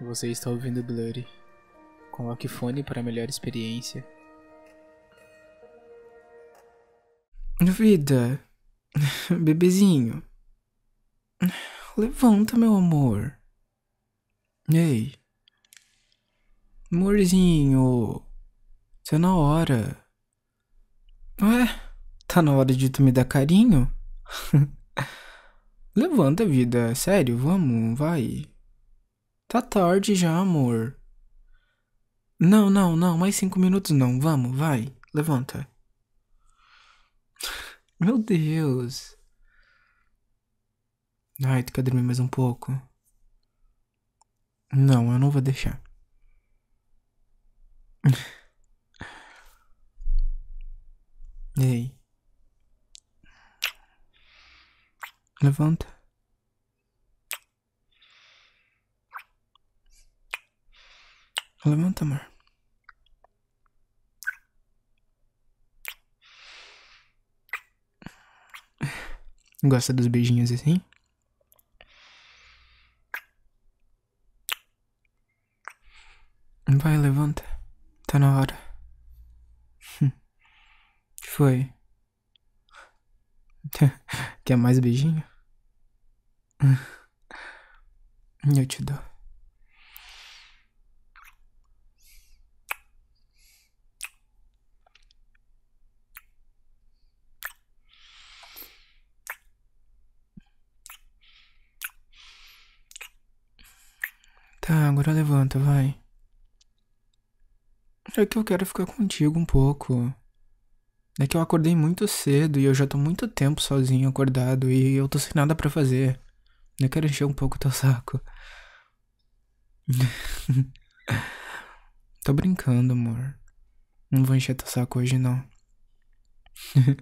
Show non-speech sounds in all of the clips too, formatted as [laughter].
Você está ouvindo Blurry. Coloque fone para melhor experiência. Vida, bebezinho, levanta, meu amor. Ei, amorzinho, tá na hora. Ué, tá na hora de tu me dar carinho? [laughs] levanta, vida, sério, vamos, vai. Tá tarde já, amor. Não, não, não, mais cinco minutos não, vamos, vai, levanta. Meu Deus. Ai, tu quer dormir mais um pouco? Não, eu não vou deixar. [laughs] Ei. Levanta. Levanta, amor. Gosta dos beijinhos assim? Vai, levanta. Tá na hora. [laughs] foi? [laughs] Quer mais beijinho? [laughs] Eu te dou. Tá, agora levanta, vai. É que eu quero ficar contigo um pouco. É que eu acordei muito cedo e eu já tô muito tempo sozinho acordado e eu tô sem nada para fazer. Eu quero encher um pouco teu saco. [laughs] tô brincando, amor. Não vou encher teu saco hoje, não. [laughs]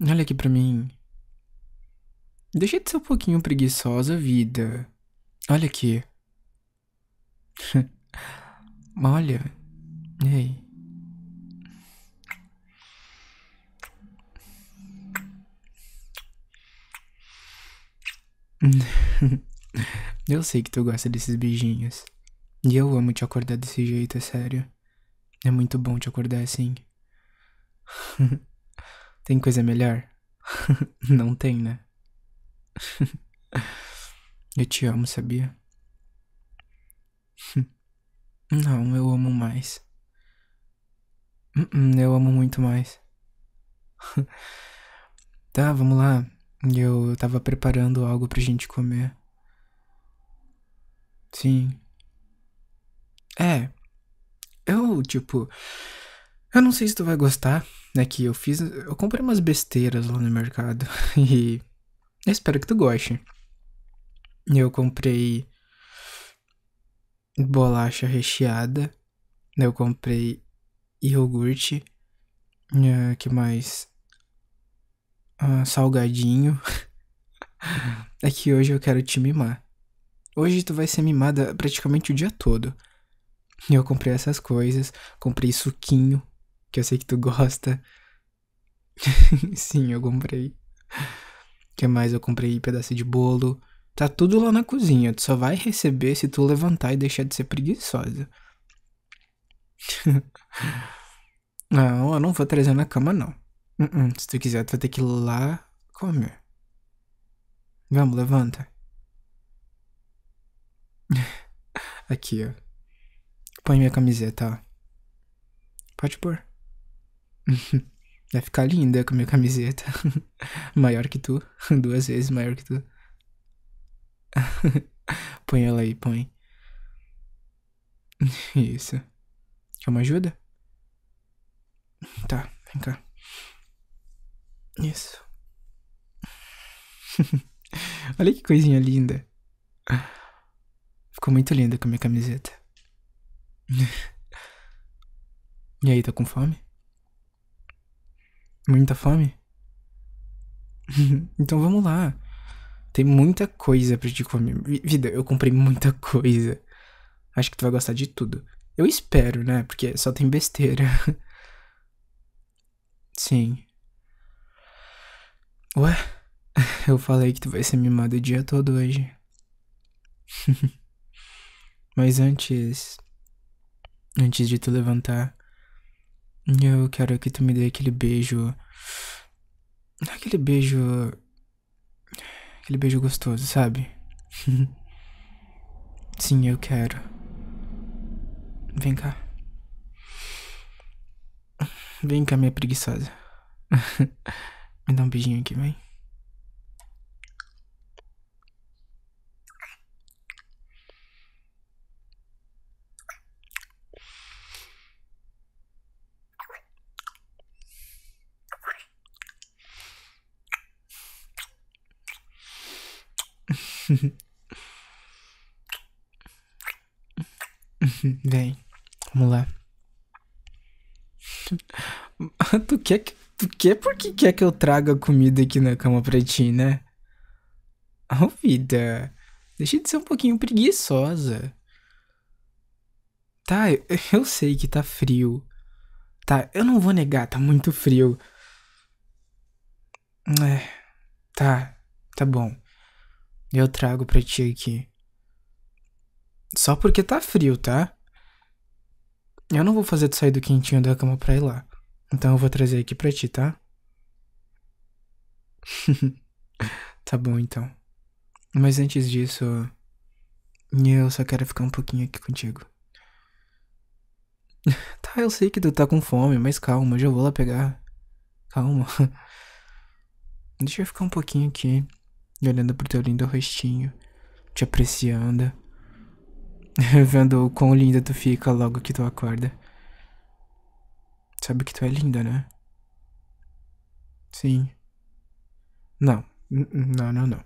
Olha aqui pra mim. Deixa de ser um pouquinho preguiçosa, vida. Olha aqui. [laughs] Olha. Ei. [laughs] eu sei que tu gosta desses beijinhos. E eu amo te acordar desse jeito, é sério. É muito bom te acordar assim. [laughs] tem coisa melhor? Não tem, né? Eu te amo, sabia? Não, eu amo mais. Hum, eu amo muito mais. [laughs] tá, vamos lá. Eu tava preparando algo pra gente comer. Sim. É. Eu, tipo. Eu não sei se tu vai gostar. É que eu fiz. Eu comprei umas besteiras lá no mercado. [laughs] E. Eu espero que tu goste. Eu comprei bolacha recheada. Eu comprei iogurte. Uh, que mais? Uh, salgadinho. [laughs] é que hoje eu quero te mimar. Hoje tu vai ser mimada praticamente o dia todo. Eu comprei essas coisas. Comprei suquinho, que eu sei que tu gosta. [laughs] Sim, eu comprei. que mais? Eu comprei pedaço de bolo. Tá tudo lá na cozinha. Tu só vai receber se tu levantar e deixar de ser preguiçosa. [laughs] não, eu não vou trazer na cama, não. Uh -uh. Se tu quiser, tu vai ter que ir lá comer. Vamos, levanta. [laughs] Aqui, ó. Põe minha camiseta, ó. Pode pôr. [laughs] Vai ficar linda com minha camiseta. maior que tu. Duas vezes maior que tu. [laughs] põe ela aí, põe. [laughs] Isso. Quer uma ajuda? Tá, vem cá. Isso. [laughs] Olha que coisinha linda. Ficou muito linda com a minha camiseta. E aí, tá com fome? Muita fome? então vamos lá. Tem muita coisa pra te comer. Vida, eu comprei muita coisa. Acho que tu vai gostar de tudo. Eu espero, né? Porque só tem besteira. [laughs] Sim. Ué? [laughs] Eu falei que tu vai ser mimado o dia todo hoje. [laughs] Mas antes. Antes de tu levantar, eu quero que tu me dê aquele beijo. Aquele beijo. Aquele beijo gostoso, sabe? [laughs] Sim, eu quero. Vem cá. Vem cá, minha preguiçosa. [laughs] me dá um beijinho aqui, vem. [laughs] Vem, vamos lá. tu quer que. Tu quer porque quer que eu traga comida aqui na cama pra ti, né? Oh, vida. Deixa de ser um pouquinho preguiçosa. Tá, eu, eu sei que tá frio. Tá, eu não vou negar, tá muito frio. É. Tá, tá bom. Eu trago pra ti aqui. Só porque tá frio, tá? Eu não vou fazer tu sair do quentinho da cama pra ir lá. Então eu vou trazer aqui pra ti, tá? [laughs] tá bom então. Mas antes disso, eu só quero ficar um pouquinho aqui contigo. [laughs] tá, eu sei que tu tá com fome, mas calma, eu já vou lá pegar. Calma. [laughs] Deixa eu ficar um pouquinho aqui olhando pro teu lindo rostinho, te apreciando, [laughs] vendo o quão linda tu fica logo que tu acorda. Sabe que tu é linda, né? Sim. Não, não, não, não.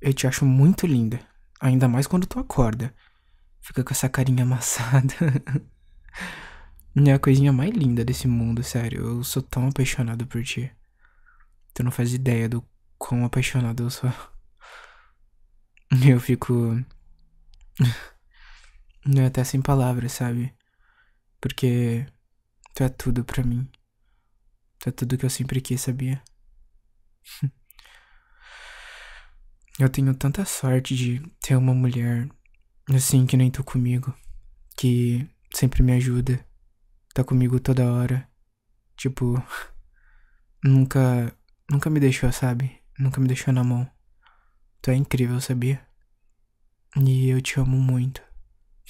Eu te acho muito linda, ainda mais quando tu acorda. Fica com essa carinha amassada. [laughs] É a coisinha mais linda desse mundo, sério. Eu sou tão apaixonado por ti. Tu não faz ideia do quão apaixonado eu sou. [laughs] Eu fico. [laughs] Eu até sem palavras, sabe? Porque tu é tudo pra mim. Tu é tudo que eu sempre quis, sabia? [laughs] Eu tenho tanta sorte de ter uma mulher assim que nem tu comigo, que sempre me ajuda, tá comigo toda hora. Tipo, nunca, nunca me deixou, sabe? Nunca me deixou na mão. Tu é incrível, sabia? E eu te amo muito.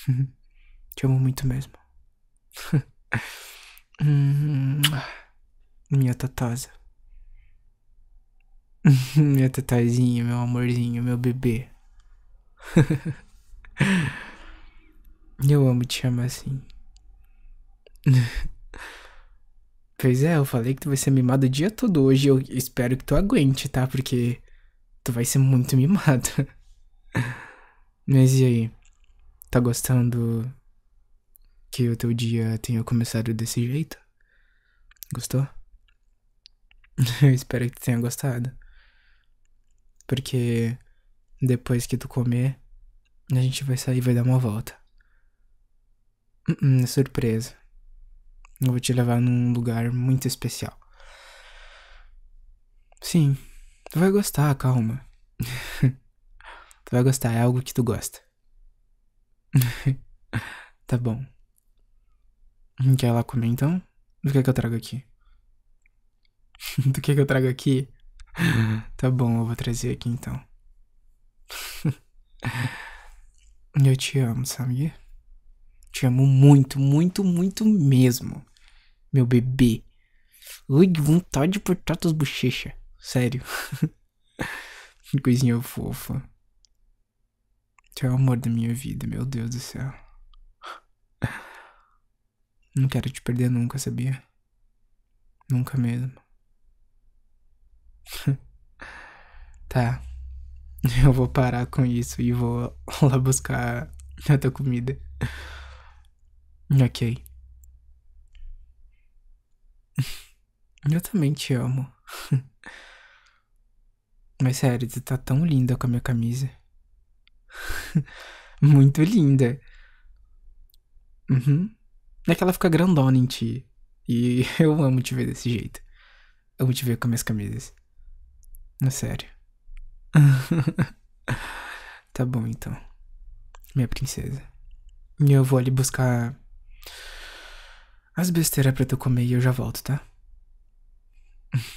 [laughs] te amo muito mesmo. [laughs] Minha tatosa. [laughs] Minha tatazinha, meu amorzinho, meu bebê. eu amo te chamar assim. Pois é, eu falei que tu vai ser mimado o dia todo hoje. Eu espero que tu aguente, tá? Porque tu vai ser muito [laughs] mimado. Mas e aí? Tá gostando que o teu dia tenha começado desse jeito? Gostou? [laughs] Eu espero que tu tenha gostado. Porque depois que tu comer, a gente vai sair e vai dar uma volta. Uh -uh, surpresa. Eu vou te levar num lugar muito especial. Sim, tu vai gostar, calma. [laughs] tu vai gostar, é algo que tu gosta. [laughs] tá bom. Quer lá comer então? Do que é que eu trago aqui? Do que é que eu trago aqui? tá bom, eu vou trazer aqui então. [laughs] eu te amo, sabia? Te amo muito, muito, muito mesmo meu bebê. Ui, que vontade de apertar tuas bochechas. Sério. [laughs] coisinha fofa. Tu é o amor da minha vida, meu Deus do céu. [laughs] Não quero te perder nunca, sabia? Nunca mesmo. [laughs] tá. Eu vou parar com isso e vou lá buscar a tua comida. Ok. Eu também te amo. [laughs] Mas sério, tu tá tão linda com a minha camisa. [laughs] Muito linda. Uhum. É que ela fica grandona em ti. E [laughs] eu amo te ver desse jeito. Amo te ver com minhas camisas. É sério. tá bom então. Minha princesa. E eu vou ali buscar as besteiras pra tu comer e eu já volto, tá?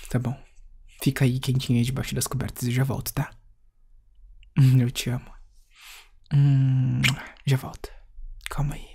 Tá bom. Fica aí quentinho aí debaixo das cobertas e já volto, tá? Eu te amo. Hum, já volto. Calma aí.